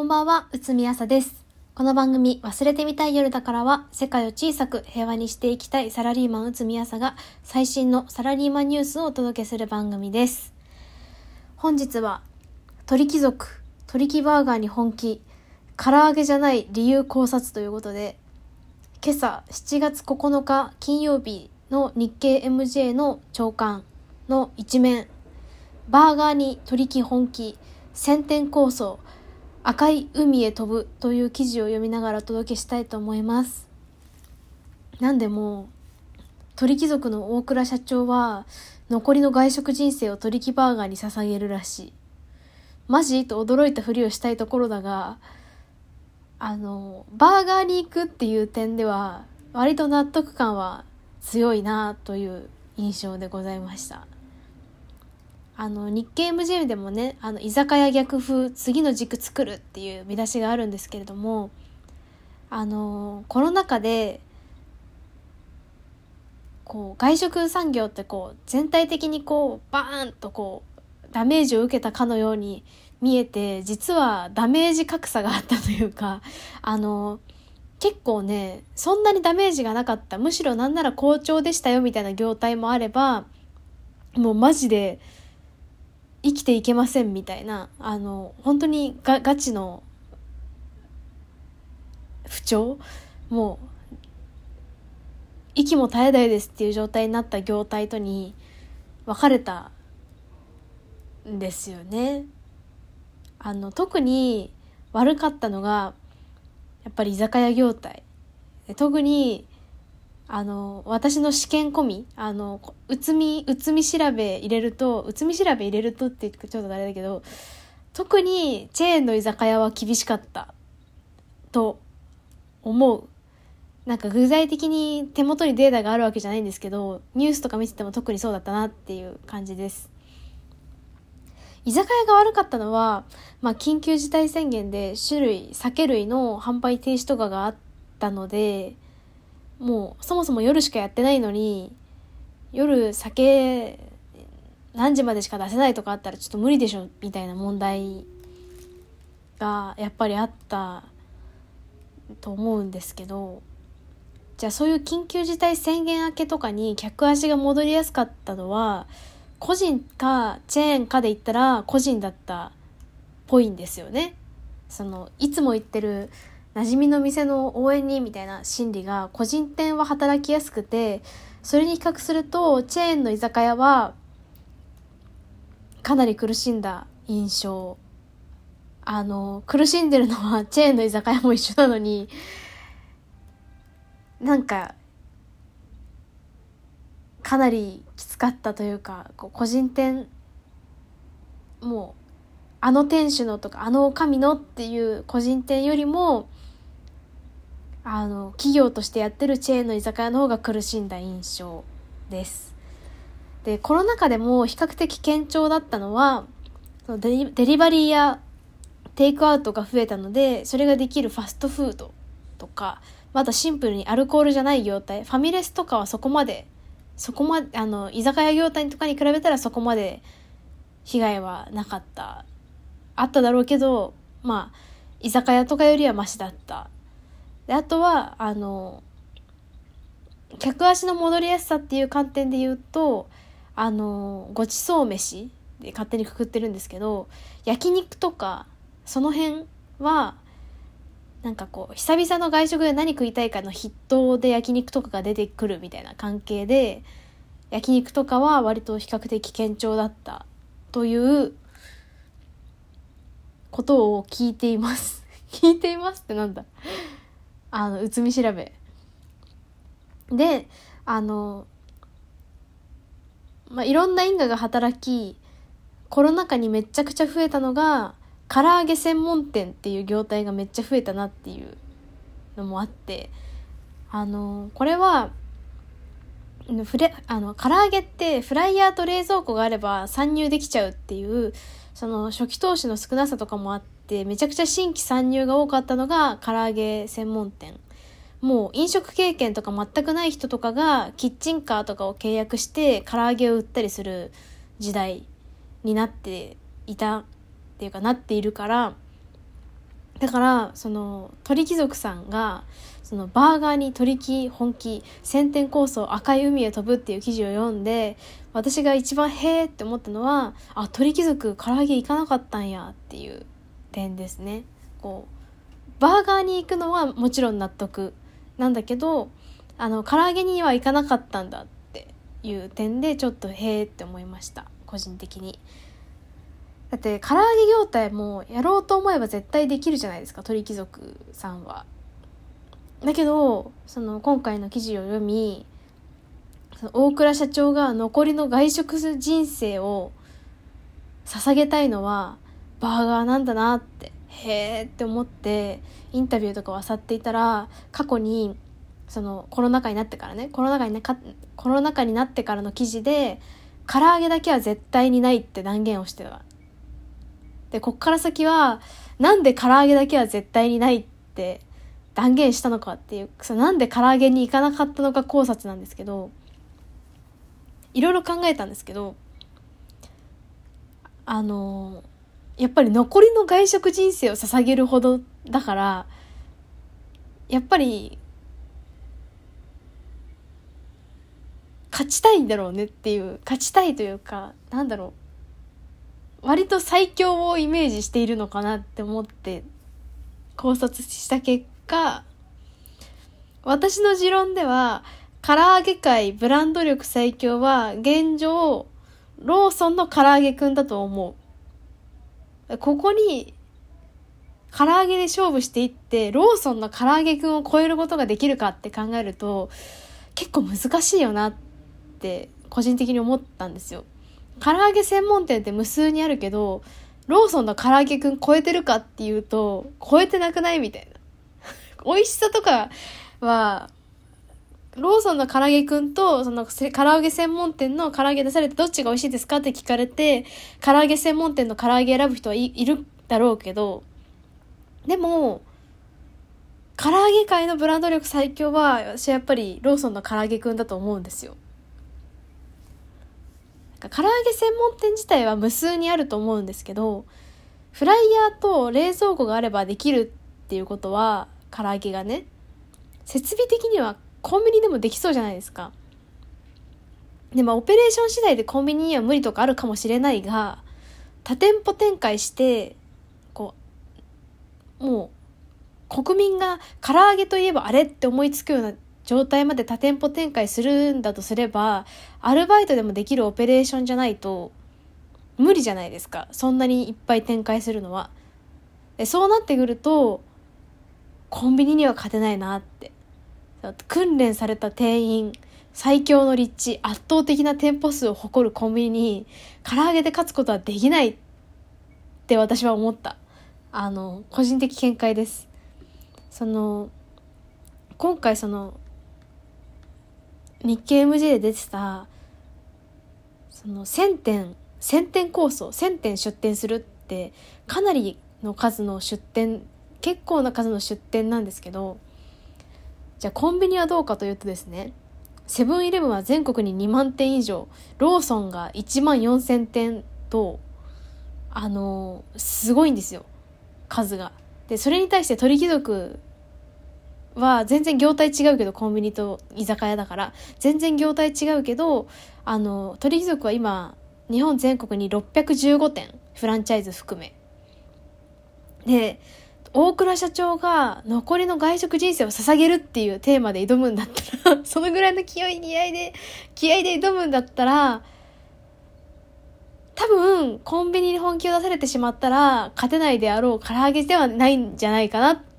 こんばんは、うつみあさです。この番組、忘れてみたい夜だからは、世界を小さく平和にしていきたいサラリーマンうつみあさが、最新のサラリーマンニュースをお届けする番組です。本日は、鳥貴族、鳥貴バーガーに本気、唐揚げじゃない理由考察ということで、今朝7月9日金曜日の日経 MJ の朝刊の一面、バーガーに取り木本気、先天構想、赤い海へ飛ぶという記事を読みながらお届けしたいと思います。なんでも、鳥貴族の大倉社長は、残りの外食人生を鳥貴バーガーに捧げるらしい。マジ？と驚いたふりをしたいところだが、あの、バーガーに行くっていう点では、割と納得感は強いなという印象でございました。あの、日経 MJ でもね、あの、居酒屋逆風、次の軸作るっていう見出しがあるんですけれども、あの、コロナ禍で、こう、外食産業ってこう、全体的にこう、バーンとこう、ダメージを受けたかのように見えて、実はダメージ格差があったというか、あの、結構ね、そんなにダメージがなかった。むしろなんなら好調でしたよみたいな業態もあれば、もうマジで生きていけませんみたいな、あの、本当にガガチの不調？もう、息も絶え絶えですっていう状態になった業態とに分かれたんですよね。あの、特に悪かったのが、やっぱり居酒屋業態。特に、あの、私の試験込み、あの、うつみ、うつみ調べ入れると、うつみ調べ入れるとって言ってちょっとあれだけど、特にチェーンの居酒屋は厳しかったと思う。なんか具体的に手元にデータがあるわけじゃないんですけど、ニュースとか見てても特にそうだったなっていう感じです。居酒屋が悪かったのは、まあ、緊急事態宣言で種類、酒類の販売停止とかがあったので、もうそもそも夜しかやってないのに、夜酒何時までしか出せないとかあったらちょっと無理でしょみたいな問題がやっぱりあったと思うんですけど、じゃあそういう緊急事態宣言明けとかに客足が戻りやすかったのは、個人かチェーンかで言ったら個人だったっぽいんですよね。その、いつも行ってる馴染みの店の応援にみたいな心理が個人店は働きやすくて、それに比較するとチェーンの居酒屋はかなり苦しんだ印象。あの、苦しんでるのは チェーンの居酒屋も一緒なのに、なんか、かなりきつかったというか、こう個人店、もう、あの店主のとか、あの神のっていう個人店よりも、あの、企業としてやってるチェーンの居酒屋の方が苦しんだ印象です。で、コロナ禍でも比較的堅調だったのは、そのデリデリバリーやテイクアウトが増えたので、それができるファストフードとか、またシンプルにアルコールじゃない業態、ファミレスとかはそこまで、そこまで、あの、居酒屋業態とかに比べたらそこまで被害はなかった。あっただろうけど、まあ、居酒屋とかよりはマシだった。で、あとは、あの、客足の戻りやすさっていう観点で言うと、あの、ごちそう飯で勝手にくくってるんですけど、焼肉とか、その辺は、なんかこう、久々の外食で何食いたいかの筆頭で焼肉とかが出てくるみたいな関係で、焼肉とかは割と比較的堅調だったということを聞いています。聞いていますってなんだ？あの、うつみ調べ。で、あの、まあ、いろんな因果が働き、コロナ禍にめちゃくちゃ増えたのが、唐揚げ専門店っていう業態がめっちゃ増えたなっていうのもあって、あの、これは、フレ、あの、唐揚げってフライヤーと冷蔵庫があれば参入できちゃうっていう、その初期投資の少なさとかもあって、めちゃくちゃ新規参入が多かったのが唐揚げ専門店。もう飲食経験とか全くない人とかがキッチンカーとかを契約して唐揚げを売ったりする時代になっていたっていうかなっているからだからその鳥貴族さんがそのバーガーに鳥貴本気先天構想赤い海へ飛ぶっていう記事を読んで私が一番へーって思ったのはあ鳥貴族唐揚げ行かなかったんやっていう点ですねこうバーガーに行くのはもちろん納得なんだけどあの唐揚げには行かなかったんだっていう点でちょっとへーって思いました個人的に。だって唐揚げ業態もやろうと思えば絶対できるじゃないですか鳥貴族さんは。だけどその今回の記事を読み大倉社長が残りの外食人生を捧げたいのはバーガーなんだなってへえって思ってインタビューとかを漁っていたら過去にそのコロナ禍になってからねコロナ禍になコロナ禍になってからの記事で唐揚げだけは絶対にないって断言をしてた。で、こっから先は、なんで唐揚げだけは絶対にないって断言したのかっていう、そのなんで唐揚げに行かなかったのか考察なんですけど、いろいろ考えたんですけど、あの、やっぱり残りの外食人生を捧げるほどだから、やっぱり、勝ちたいんだろうねっていう、勝ちたいというか、なんだろう。割と最強をイメージしているのかなって思って考察した結果私の持論では唐揚げ界ブランド力最強は現状ローソンの唐揚げくんだと思うここに唐揚げで勝負していってローソンの唐揚げくんを超えることができるかって考えると結構難しいよなって個人的に思ったんですよ。唐揚げ専門店って無数にあるけど、ローソンの唐揚げくん超えてるかっていうと、超えてなくないみたいな。美味しさとかは、ローソンの唐揚げくんと、その、唐揚げ専門店の唐揚げ出されてどっちが美味しいですかって聞かれて、唐揚げ専門店の唐揚げ選ぶ人はいいるだろうけど、でも、唐揚げ界のブランド力最強は、私はやっぱりローソンの唐揚げくんだと思うんですよ。唐揚げ専門店自体は無数にあると思うんですけど、フライヤーと冷蔵庫があればできるっていうことは、唐揚げがね、設備的にはコンビニでもできそうじゃないですか。で、まあ、オペレーション次第でコンビニには無理とかあるかもしれないが、多店舗展開して、こう、もう、国民が唐揚げといえばあれって思いつくような状態まで多店舗展開するんだとすれば、アルバイトでもできるオペレーションじゃないと、無理じゃないですか。そんなにいっぱい展開するのは。でそうなってくると、コンビニには勝てないなって。訓練された店員、最強の立地、圧倒的な店舗数を誇るコンビニに、唐揚げで勝つことはできないって私は思った。あの、個人的見解です。その、今回その、日経 MJ で出てたその1000店1000店構想1000店出店するってかなりの数の出店結構な数の出店なんですけどじゃあコンビニはどうかというとですねセブンイレブンは全国に2万店以上ローソンが1万4000店とあのすごいんですよ数が。でそれに対して鳥貴族は全然業態違うけど、コンビニと居酒屋だから、全然業態違うけど、あの、鳥貴族は今、日本全国に615店、フランチャイズ含め。で、大倉社長が残りの外食人生を捧げるっていうテーマで挑むんだったらそのぐらいの気合い、気合いで、気合で挑むんだったら、多分、コンビニに本気を出されてしまったら、勝てないであろう唐揚げではないんじゃないかなって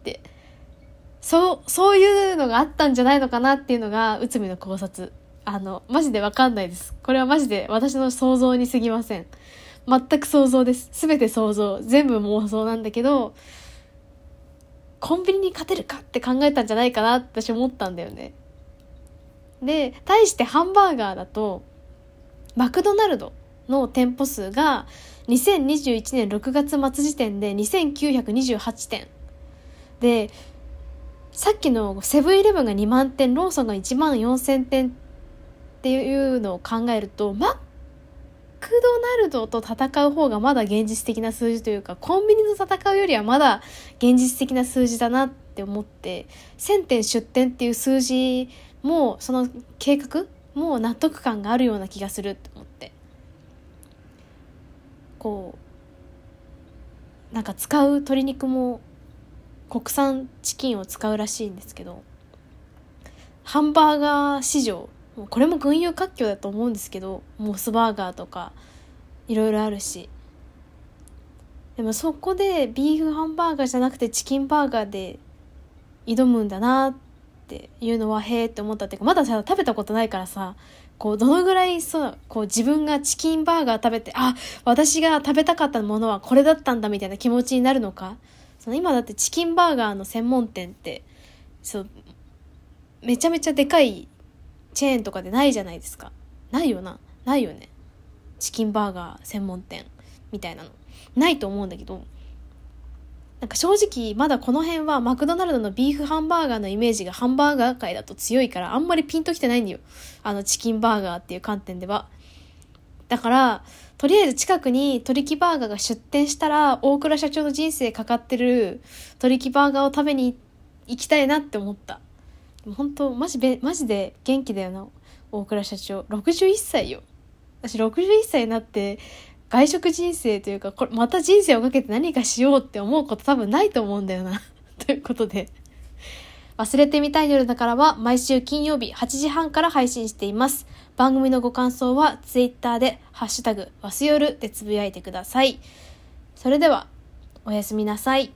そう、そういうのがあったんじゃないのかなっていうのが、内海の考察。あの、マジでわかんないです。これはマジで私の想像に過ぎません。全く想像です。すべて想像。全部妄想なんだけど、コンビニに勝てるかって考えたんじゃないかなって私思ったんだよね。で、対してハンバーガーだと、マクドナルドの店舗数が2021年6月末時点で2928店。で、さっきのセブンイレブンが2万点ローソンが1万4千点っていうのを考えるとマックドナルドと戦う方がまだ現実的な数字というかコンビニと戦うよりはまだ現実的な数字だなって思って1000点出店っていう数字もその計画も納得感があるような気がするって思って。こうなんか使う鶏肉も国産チキンを使うらしいんですけどハンバーガー市場これも群雄割拠だと思うんですけどモスバーガーとかいろいろあるし。でもそこでビーフハンバーガーじゃなくてチキンバーガーで挑むんだなっていうのはへえって思ったっていうかまださ食べたことないからさこうどのぐらいそうこう自分がチキンバーガー食べてあ私が食べたかったものはこれだったんだみたいな気持ちになるのか。その今だってチキンバーガーの専門店ってそうめちゃめちゃでかいチェーンとかでないじゃないですか。ないよな。ないよね。チキンバーガー専門店みたいなの。ないと思うんだけど。なんか正直まだこの辺はマクドナルドのビーフハンバーガーのイメージがハンバーガー界だと強いからあんまりピンときてないんだよ。あのチキンバーガーっていう観点では。だからとりあえず近くに鳥木バーガーが出店したら大倉社長の人生かかってる鳥木バーガーを食べに行きたいなって思った。本当マジべマジで元気だよな。大倉社長。61歳よ。私61歳になって外食人生というかこれまた人生をかけて何かしようって思うこと多分ないと思うんだよな。ということで。忘れてみたい夜だからは毎週金曜日8時半から配信しています。番組のご感想は Twitter でハッシュタグわすよるでつぶやいてください。それではおやすみなさい。